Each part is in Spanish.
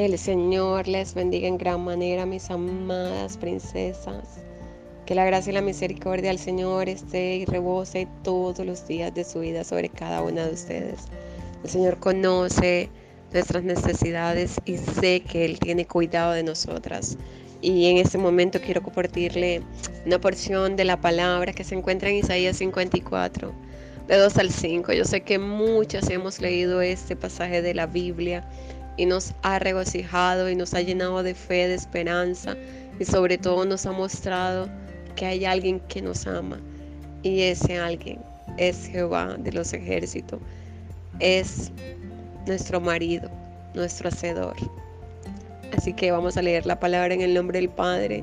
El Señor les bendiga en gran manera, mis amadas princesas. Que la gracia y la misericordia del Señor esté y rebose todos los días de su vida sobre cada una de ustedes. El Señor conoce nuestras necesidades y sé que Él tiene cuidado de nosotras. Y en este momento quiero compartirle una porción de la palabra que se encuentra en Isaías 54, de 2 al 5. Yo sé que muchas hemos leído este pasaje de la Biblia y nos ha regocijado y nos ha llenado de fe, de esperanza y sobre todo nos ha mostrado que hay alguien que nos ama y ese alguien es Jehová de los ejércitos, es nuestro marido, nuestro hacedor. Así que vamos a leer la palabra en el nombre del Padre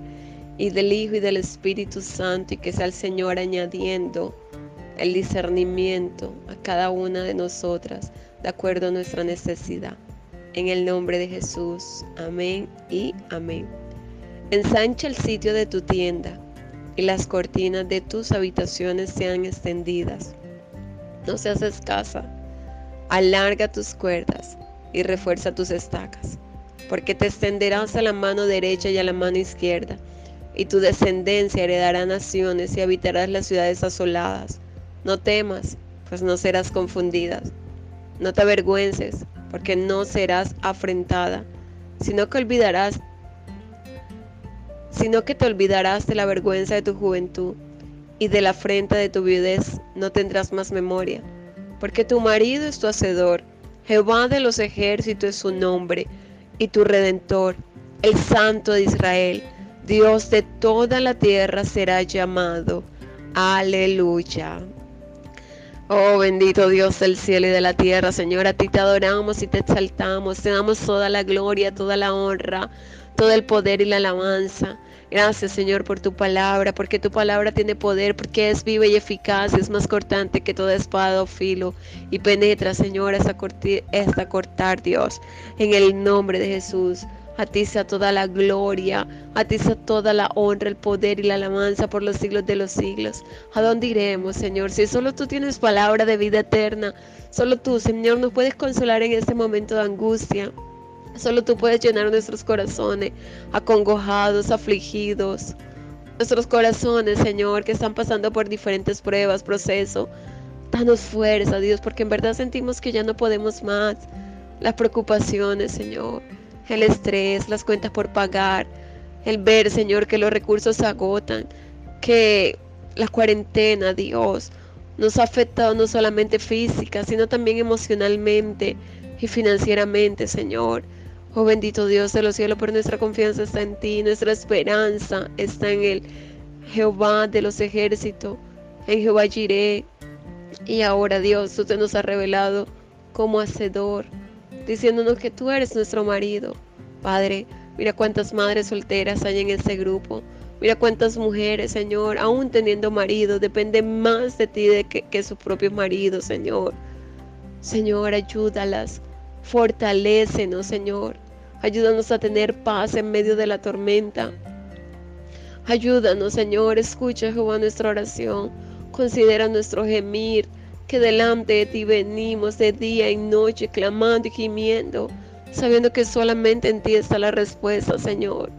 y del Hijo y del Espíritu Santo y que sea el Señor añadiendo el discernimiento a cada una de nosotras de acuerdo a nuestra necesidad. En el nombre de Jesús. Amén y amén. Ensancha el sitio de tu tienda y las cortinas de tus habitaciones sean extendidas. No seas escasa. Alarga tus cuerdas y refuerza tus estacas, porque te extenderás a la mano derecha y a la mano izquierda, y tu descendencia heredará naciones y habitarás las ciudades asoladas. No temas, pues no serás confundida. No te avergüences, porque no serás afrentada, sino que olvidarás, sino que te olvidarás de la vergüenza de tu juventud y de la afrenta de tu viudez no tendrás más memoria, porque tu marido es tu hacedor, Jehová de los ejércitos es su nombre, y tu redentor, el Santo de Israel, Dios de toda la tierra será llamado. Aleluya. Oh bendito Dios del cielo y de la tierra, Señor, a ti te adoramos y te exaltamos, te damos toda la gloria, toda la honra, todo el poder y la alabanza. Gracias Señor por tu palabra, porque tu palabra tiene poder, porque es viva y eficaz, es más cortante que toda espada o filo y penetra Señor hasta, hasta cortar Dios, en el nombre de Jesús. A ti sea toda la gloria, a ti sea toda la honra, el poder y la alabanza por los siglos de los siglos. ¿A dónde iremos, Señor? Si solo tú tienes palabra de vida eterna, solo tú, Señor, nos puedes consolar en este momento de angustia. Solo tú puedes llenar nuestros corazones acongojados, afligidos. Nuestros corazones, Señor, que están pasando por diferentes pruebas, procesos. Danos fuerza, Dios, porque en verdad sentimos que ya no podemos más. Las preocupaciones, Señor el estrés, las cuentas por pagar, el ver, Señor, que los recursos se agotan, que la cuarentena, Dios, nos ha afectado no solamente física, sino también emocionalmente y financieramente, Señor. Oh bendito Dios de los cielos, por nuestra confianza está en ti, nuestra esperanza está en el Jehová de los ejércitos, en Jehová Jireh. Y ahora Dios, tú te nos has revelado como hacedor diciéndonos que tú eres nuestro marido. Padre, mira cuántas madres solteras hay en este grupo. Mira cuántas mujeres, Señor, aún teniendo marido, dependen más de ti de que, que sus propios maridos, Señor. Señor, ayúdalas, fortalécenos, Señor. Ayúdanos a tener paz en medio de la tormenta. Ayúdanos, Señor, escucha, Jehová, nuestra oración. Considera nuestro gemir que delante de ti venimos de día y noche clamando y gimiendo, sabiendo que solamente en ti está la respuesta, Señor.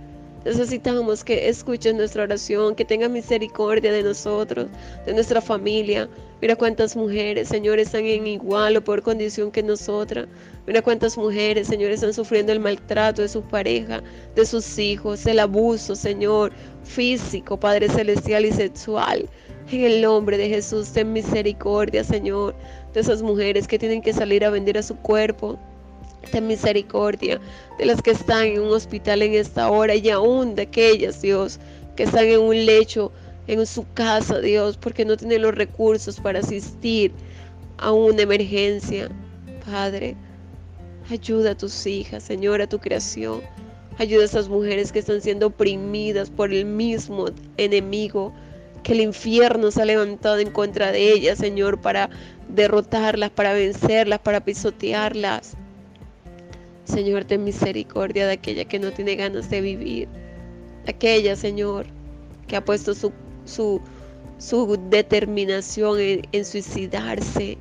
Necesitamos que escuches nuestra oración, que tengas misericordia de nosotros, de nuestra familia. Mira cuántas mujeres, Señor, están en igual o peor condición que nosotras. Mira cuántas mujeres, Señor, están sufriendo el maltrato de su pareja, de sus hijos, el abuso, Señor, físico, Padre celestial y sexual. En el nombre de Jesús, ten misericordia, Señor, de esas mujeres que tienen que salir a vender a su cuerpo. Ten misericordia de las que están en un hospital en esta hora y aún de aquellas, Dios, que están en un lecho en su casa, Dios, porque no tienen los recursos para asistir a una emergencia. Padre, ayuda a tus hijas, Señor, a tu creación. Ayuda a esas mujeres que están siendo oprimidas por el mismo enemigo que el infierno se ha levantado en contra de ellas, Señor, para derrotarlas, para vencerlas, para pisotearlas. Señor, ten misericordia de aquella que no tiene ganas de vivir. Aquella, Señor, que ha puesto su, su, su determinación en, en suicidarse.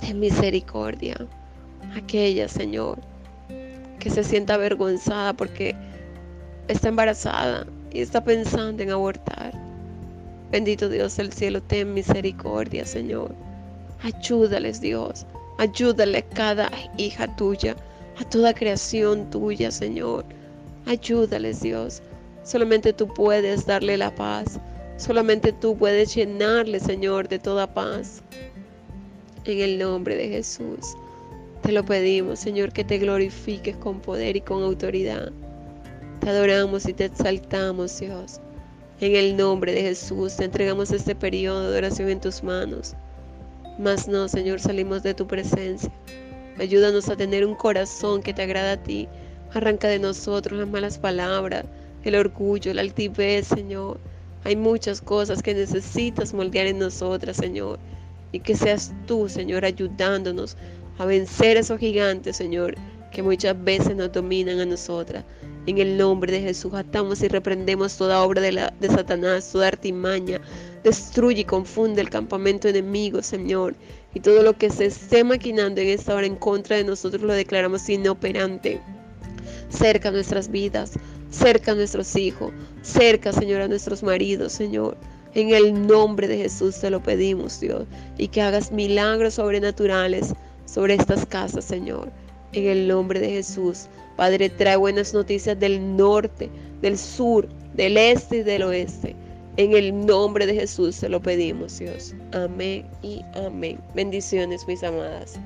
Ten misericordia. Aquella, Señor, que se sienta avergonzada porque está embarazada y está pensando en abortar. Bendito Dios del cielo, ten misericordia, Señor. Ayúdales, Dios. Ayúdale a cada hija tuya, a toda creación tuya, Señor. Ayúdales, Dios. Solamente tú puedes darle la paz. Solamente tú puedes llenarle, Señor, de toda paz. En el nombre de Jesús. Te lo pedimos, Señor, que te glorifiques con poder y con autoridad. Te adoramos y te exaltamos, Dios. En el nombre de Jesús te entregamos este periodo de oración en tus manos. Mas no, Señor, salimos de tu presencia. Ayúdanos a tener un corazón que te agrada a ti. Arranca de nosotros las malas palabras, el orgullo, la altivez, Señor. Hay muchas cosas que necesitas moldear en nosotras, Señor. Y que seas tú, Señor, ayudándonos a vencer a esos gigantes, Señor, que muchas veces nos dominan a nosotras. En el nombre de Jesús atamos y reprendemos toda obra de, la, de Satanás, toda artimaña. Destruye y confunde el campamento enemigo, Señor. Y todo lo que se esté maquinando en esta hora en contra de nosotros lo declaramos inoperante. Cerca nuestras vidas, cerca a nuestros hijos, cerca, Señor, a nuestros maridos, Señor. En el nombre de Jesús te lo pedimos, Dios. Y que hagas milagros sobrenaturales sobre estas casas, Señor. En el nombre de Jesús. Padre, trae buenas noticias del norte, del sur, del este y del oeste. En el nombre de Jesús se lo pedimos, Dios. Amén y amén. Bendiciones, mis amadas.